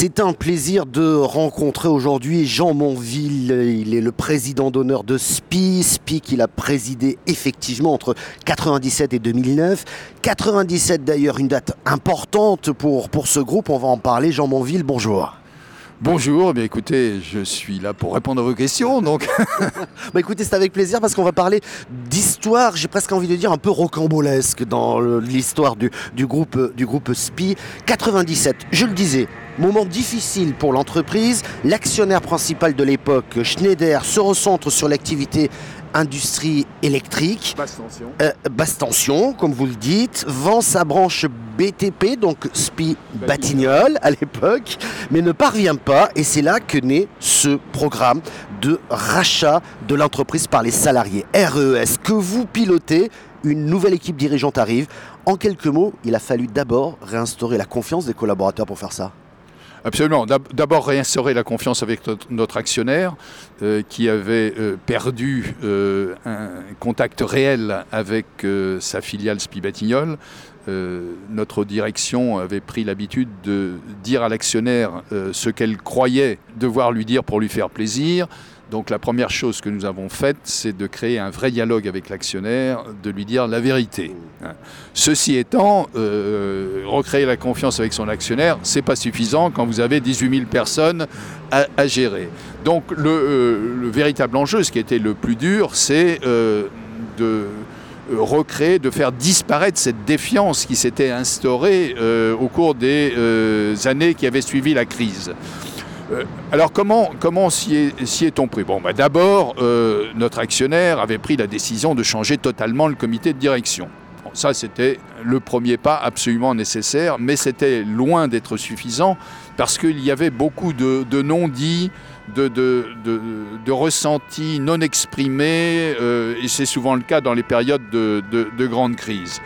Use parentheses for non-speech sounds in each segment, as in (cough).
C'est un plaisir de rencontrer aujourd'hui Jean Monville. Il est le président d'honneur de SPI. SPI qu'il a présidé effectivement entre 97 et 2009. 97 d'ailleurs une date importante pour, pour ce groupe. On va en parler. Jean Monville, bonjour. Bonjour, eh écoutez, je suis là pour répondre à vos questions. Donc. (laughs) bah écoutez, c'est avec plaisir parce qu'on va parler d'histoire, j'ai presque envie de dire un peu rocambolesque dans l'histoire du, du, groupe, du groupe SPI. 97, je le disais, moment difficile pour l'entreprise. L'actionnaire principal de l'époque, Schneider, se recentre sur l'activité industrie électrique. Basse tension. Euh, basse tension, comme vous le dites. Vend sa branche BTP, donc SPI Batignolles à l'époque, mais ne parvient pas. Et c'est là que naît ce programme de rachat de l'entreprise par les salariés. RES, que vous pilotez. Une nouvelle équipe dirigeante arrive. En quelques mots, il a fallu d'abord réinstaurer la confiance des collaborateurs pour faire ça. Absolument. D'abord réinstaurer la confiance avec notre, actionnaire euh, qui avait euh, perdu euh, un contact réel avec sa filiale Spibatignol. notre direction avait pris l'habitude de dire à l'actionnaire ce qu'elle croyait devoir lui dire pour lui faire plaisir. Donc la première chose que nous avons faite, c'est de créer un vrai dialogue avec l'actionnaire, de lui dire la vérité. Ceci étant, euh, recréer la confiance avec son actionnaire, c'est pas suffisant quand vous avez 18 000 personnes à, gérer. Donc euh, le, véritable enjeu, ce qui était le plus dur, c'est euh, de recréer, de faire disparaître cette défiance qui s'était instaurée au cours des années qui avaient suivi la crise. Euh, alors comment, s'y est-on pris? Bon, bah, D'abord, euh, notre actionnaire avait pris la décision de changer totalement le comité de direction. ça, c'était le premier pas absolument nécessaire, mais c'était loin d'être suffisant parce qu'il y avait beaucoup de, non-dits, de, de, ressentis non exprimés, euh, et c'est souvent le cas dans les périodes de, grande crise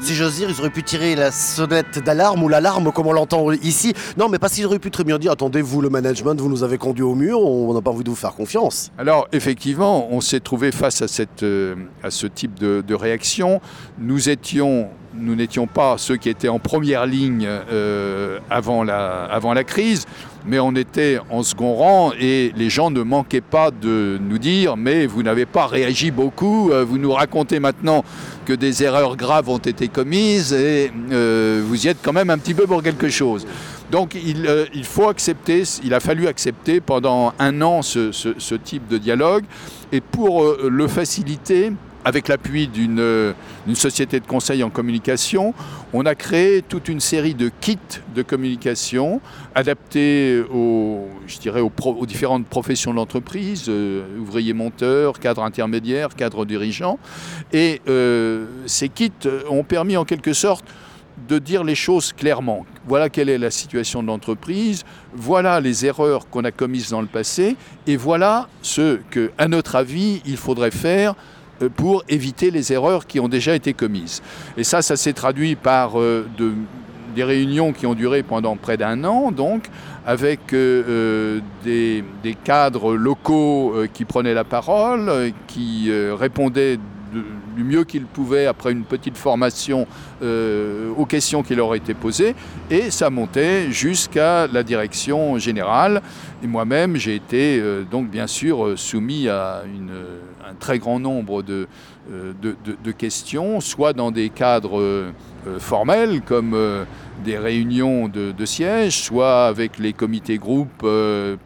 si j'ose dire, ils auraient pu tirer la sonnette d'alarme ou l'alarme comme on l'entend ici. Non, mais parce qu'ils auraient pu très bien dire attendez, vous, le management, vous nous avez conduit au mur, on n'a pas envie de vous faire confiance. Alors, effectivement, on s'est trouvé face à, cette, euh, à ce type de, de réaction. Nous étions nous n'étions pas ceux qui étaient en première ligne euh, avant, la, crise, mais on était en second rang et les gens ne manquaient pas de nous dire mais vous n'avez pas réagi beaucoup, euh, vous nous racontez maintenant que des erreurs graves ont été commises et euh, vous y êtes quand même un petit peu pour quelque chose. Donc il, faut accepter, il a fallu accepter pendant un an ce type de dialogue et pour le faciliter, avec l'appui euh, d'une société de conseil en communication, on a créé toute une série de kits de communication adaptés aux, différentes professions de l'entreprise, euh, ouvriers monteurs, cadres intermédiaires, cadres dirigeants. Et euh, ces kits ont permis en quelque sorte de dire les choses clairement. Voilà quelle est la situation de l'entreprise, voilà les erreurs qu'on a commises dans le passé, et voilà ce que, à notre avis, il faudrait faire pour éviter les erreurs qui ont déjà été commises. Et ça, ça s'est traduit par euh, des réunions qui ont duré pendant près d'un an, donc, avec euh, des, cadres locaux qui prenaient la parole, qui répondaient du mieux qu'ils pouvaient après une petite formation aux questions qui leur étaient posées, et ça montait jusqu'à la direction générale. Et moi-même, j'ai été donc bien sûr soumis à un très grand nombre de, euh, de, questions, soit dans des cadres euh, formels comme euh, des réunions de, siège, soit avec les comités groupes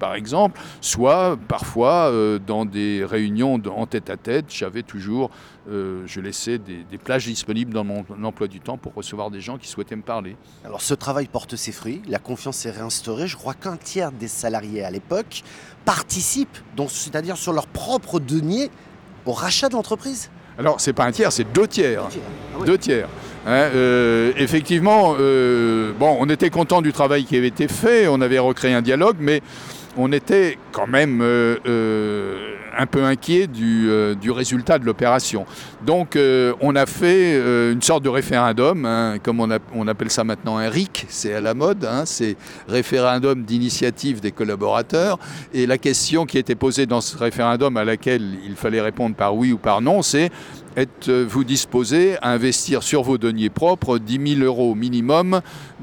par exemple, soit parfois dans des réunions en tête à tête. J'avais toujours, je laissais des, des, plages disponibles dans mon emploi du temps pour recevoir des gens qui souhaitaient me parler. Alors ce travail porte ses fruits, la confiance est réinstaurée. Je crois qu'un tiers des salariés à l'époque participent, c'est-à-dire sur leur propre denier, au rachat de l'entreprise Alors, c'est pas un tiers, c'est deux tiers. Deux tiers. Ah hein, euh, effectivement, euh, bon, on était content du travail qui avait été fait, on avait recréé un dialogue, mais on était quand même euh, euh, un peu inquiet du, euh, résultat de l'opération. Donc on a fait une sorte de référendum, hein, comme on, appelle ça maintenant un RIC, c'est à la mode, hein, c'est référendum d'initiative des collaborateurs. Et la question qui était posée dans ce référendum à laquelle il fallait répondre par oui ou par non, c'est êtes-vous disposé à investir sur vos deniers propres 10 000 euros minimum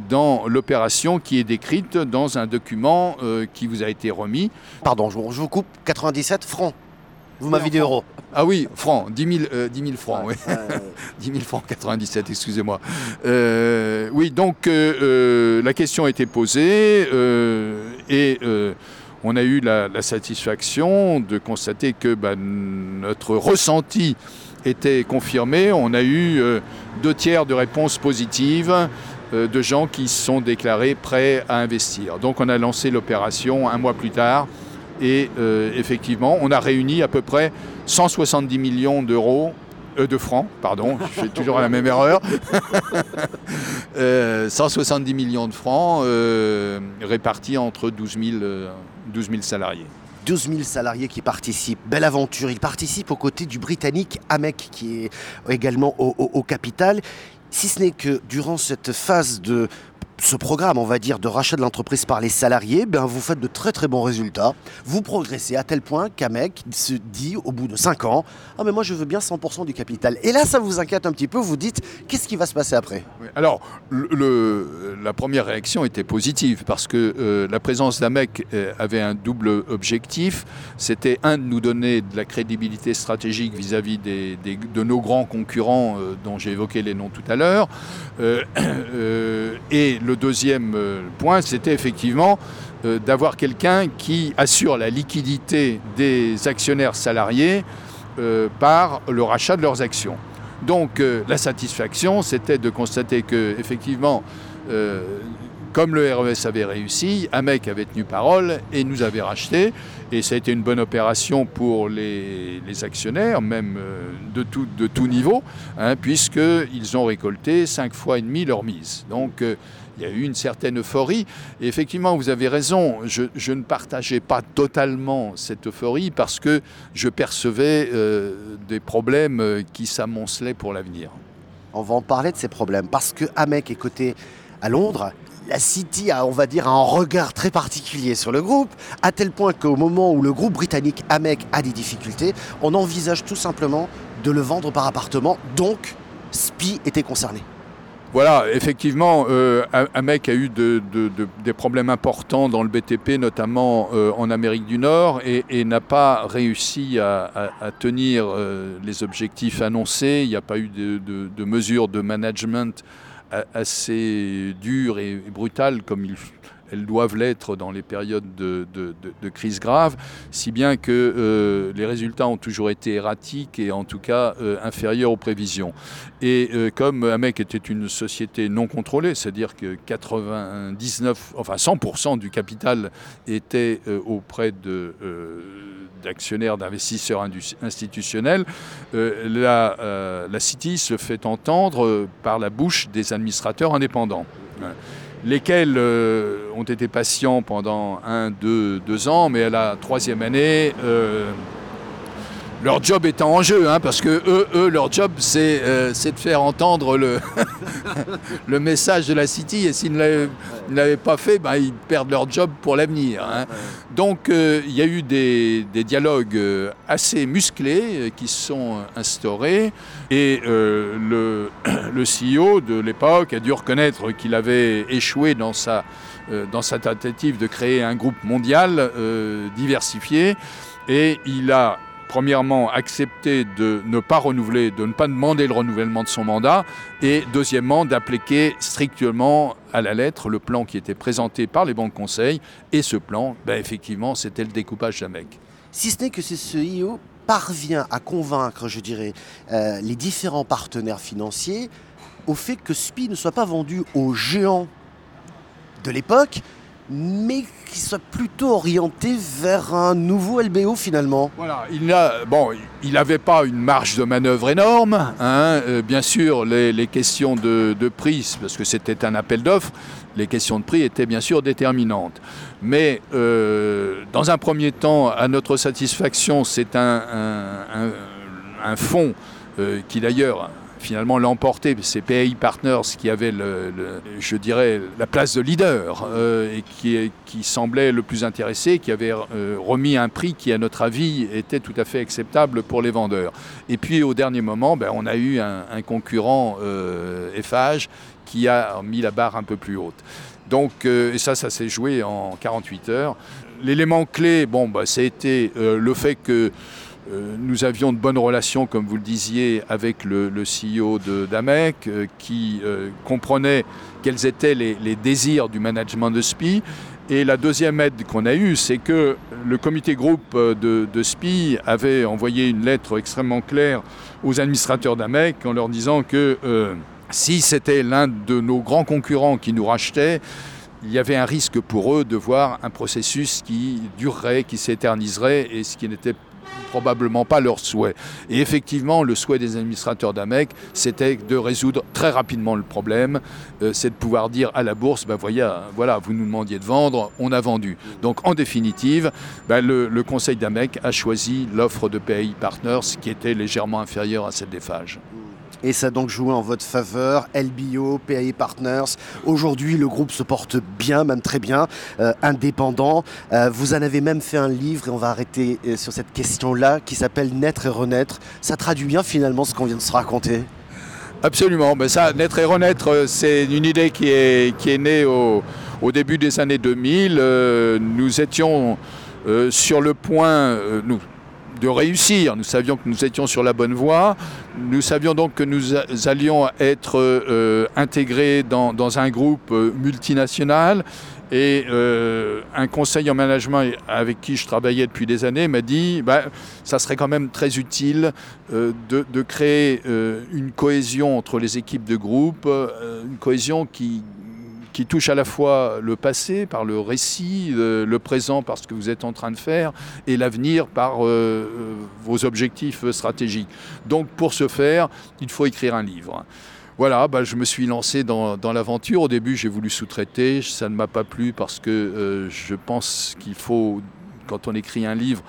dans l'opération qui est décrite dans un document euh, qui vous a été remis Pardon, je vous coupe, 97 francs. Vous m'avez dit euros. Ah oui, francs, 10 000, francs, oui. 10 000 (laughs) francs 97, excusez-moi. Euh, oui, donc la question a été posée et on a eu la, satisfaction de constater que bah, notre ressenti était confirmé. On a eu euh, deux tiers de réponses positives euh, de gens qui se sont déclarés prêts à investir. Donc on a lancé l'opération un mois plus tard et euh, effectivement on a réuni à peu près 170 millions d'euros de francs, pardon, je toujours la même erreur. (laughs) 170 millions de francs répartis entre 12 000, 12 000 salariés. 12 000 salariés qui participent. Belle aventure. Ils participent aux côtés du Britannique AMEC, qui est également au, au capital. Si ce n'est que durant cette phase de ce programme, on va dire, de rachat de l'entreprise par les salariés, ben, vous faites de très très bons résultats. Vous progressez à tel point qu'un mec se dit au bout de 5 ans Ah, mais moi je veux bien 100% du capital. Et là, ça vous inquiète un petit peu. Vous dites Qu'est-ce qui va se passer après? Alors, la première réaction était positive parce que euh, la présence d'AMEC euh, avait un double objectif. C'était un, de nous donner de la crédibilité stratégique vis-à-vis des, de nos grands concurrents euh, dont j'ai évoqué les noms tout à l'heure. (coughs) et le deuxième euh, point, c'était effectivement euh, d'avoir quelqu'un qui assure la liquidité des actionnaires salariés euh, par le rachat de leurs actions. Donc la satisfaction, c'était de constater que effectivement, comme le RES avait réussi, AMEC avait tenu parole et nous avait racheté. Et ça a été une bonne opération pour les, actionnaires, même de tout, de tout niveau, hein, puisqu'ils ont récolté cinq fois et demi leur mise. Donc il y a eu une certaine euphorie. Et effectivement, vous avez raison, je, ne partageais pas totalement cette euphorie parce que je percevais euh, des problèmes euh, qui s'amoncelaient pour l'avenir. On va en parler de ces problèmes parce que Amec est coté à Londres. La City a, on va dire, un regard très particulier sur le groupe, à tel point qu'au moment où le groupe britannique Amec a des difficultés, on envisage tout simplement de le vendre par appartement. Donc, SPI était concerné. Voilà, effectivement, euh, AMEC a eu des problèmes importants dans le BTP, notamment euh, en Amérique du Nord, et, n'a pas réussi à, tenir euh, les objectifs annoncés. Il n'y a pas eu de, mesures de management assez dures et brutales comme il, elles doivent l'être dans les périodes de, crise grave, si bien que euh, les résultats ont toujours été erratiques et en tout cas euh, inférieurs aux prévisions. Et euh, comme AMEC était une société non contrôlée, c'est-à-dire que 99, enfin 100% du capital était auprès d'actionnaires, d'investisseurs institutionnels, la, la City se fait entendre par la bouche des administrateurs indépendants lesquels euh, ont été patients pendant un, deux, deux ans, mais à la troisième année, euh, leur job étant en jeu, hein, parce que eux, eux leur job, c'est euh, de faire entendre le, (laughs) le message de la City, et s'ils ne l'avaient pas fait, ben, ils perdent leur job pour l'avenir. Hein. Donc euh, il y a eu des, des dialogues euh, assez musclés qui se sont instaurés, et le, (clears throat) le CEO de l'époque a dû reconnaître qu'il avait échoué dans sa, dans sa tentative de créer un groupe mondial diversifié, et il a premièrement, accepter de ne pas renouveler, de ne pas demander le renouvellement de son mandat, et deuxièmement, d'appliquer strictement à la lettre le plan qui était présenté par les banques conseils. Et ce plan, ben, effectivement, c'était le découpage d'AMEC. Si ce n'est que ce CEO parvient à convaincre, je dirais, euh, les différents partenaires financiers au fait que SPI ne soit pas vendu aux géants de l'époque, mais qui soit plutôt orienté vers un nouveau LBO finalement. Voilà, il a, bon, il n'avait pas une marge de manœuvre énorme. Hein, euh, bien sûr, les, questions de, prix, parce que c'était un appel d'offres, les questions de prix étaient bien sûr déterminantes. Mais euh, dans un premier temps, à notre satisfaction, c'est un, un, fonds euh, qui d'ailleurs finalement l'emporté. C'est PAI Partners qui avait, le, je dirais, la place de leader et qui, semblait le plus intéressé, qui avait remis un prix qui, à notre avis, était tout à fait acceptable pour les vendeurs. Et puis au dernier moment, ben, on a eu un, concurrent Eiffage qui a mis la barre un peu plus haute. Donc, et ça, ça s'est joué en 48 heures. L'élément clé, bon, bah, c'était le fait que euh, nous avions de bonnes relations, comme vous le disiez, avec le, CEO d'AMEC, euh, qui euh, comprenait quels étaient les, désirs du management de SPI. Et la deuxième aide qu'on a eue, c'est que le comité groupe de, de, SPI avait envoyé une lettre extrêmement claire aux administrateurs d'AMEC en leur disant que si c'était l'un de nos grands concurrents qui nous rachetait, il y avait un risque pour eux de voir un processus qui durerait, qui s'éterniserait, et ce qui n'était probablement pas leur souhait. Et effectivement, le souhait des administrateurs d'AMEC, c'était de résoudre très rapidement le problème, euh, c'est de pouvoir dire à la bourse, ben voyez, voilà, vous nous demandiez de vendre, on a vendu. Donc en définitive, ben, le, conseil d'AMEC a choisi l'offre de PAI Partners qui était légèrement inférieure à celle des FAGE et ça a donc joué en votre faveur. LBO, PAE Partners. Aujourd'hui, le groupe se porte bien, même très bien, euh, indépendant. Euh, vous en avez même fait un livre, et on va arrêter euh, sur cette question-là, qui s'appelle Naître et renaître. Ça traduit bien finalement ce qu'on vient de se raconter. Absolument. Mais ça, naître et renaître, c'est une idée qui est, qui est née au, au début des années 2000. nous étions sur le point, nous, de réussir. Nous savions que nous étions sur la bonne voie. Nous savions donc que nous allions être euh, intégrés dans, un groupe euh, multinational. Et euh, un conseil en management avec qui je travaillais depuis des années m'a dit bah, ça serait quand même très utile de, de, créer une cohésion entre les équipes de groupe, une cohésion qui, qui touche à la fois le passé par le récit, euh, le présent par ce que vous êtes en train de faire, et l'avenir par euh, euh, vos objectifs stratégiques. Donc pour ce faire, il faut écrire un livre. Voilà, bah, je me suis lancé dans, l'aventure. Au début, j'ai voulu sous-traiter. Ça ne m'a pas plu parce que je pense qu'il faut, quand on écrit un livre,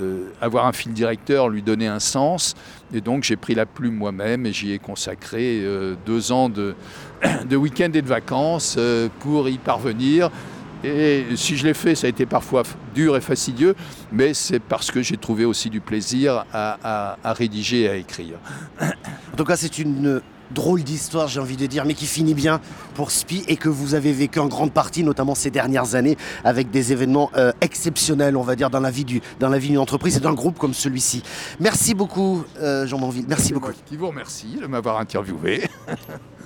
euh, avoir un fil directeur, lui donner un sens. Et donc j'ai pris la plume moi-même et j'y ai consacré euh, deux ans de, (coughs) week-end et de vacances euh, pour y parvenir. Et si je l'ai fait, ça a été parfois dur et fastidieux, mais c'est parce que j'ai trouvé aussi du plaisir à, à rédiger et à écrire. En tout cas, c'est une drôle d'histoire, j'ai envie de dire, mais qui finit bien pour SPI et que vous avez vécu en grande partie, notamment ces dernières années, avec des événements euh, exceptionnels, on va dire, dans la vie du, dans la vie d'une entreprise et d'un groupe comme celui-ci. Merci beaucoup, euh, Jean Manville. Merci beaucoup. Qui vous remercie de m'avoir interviewé. (laughs)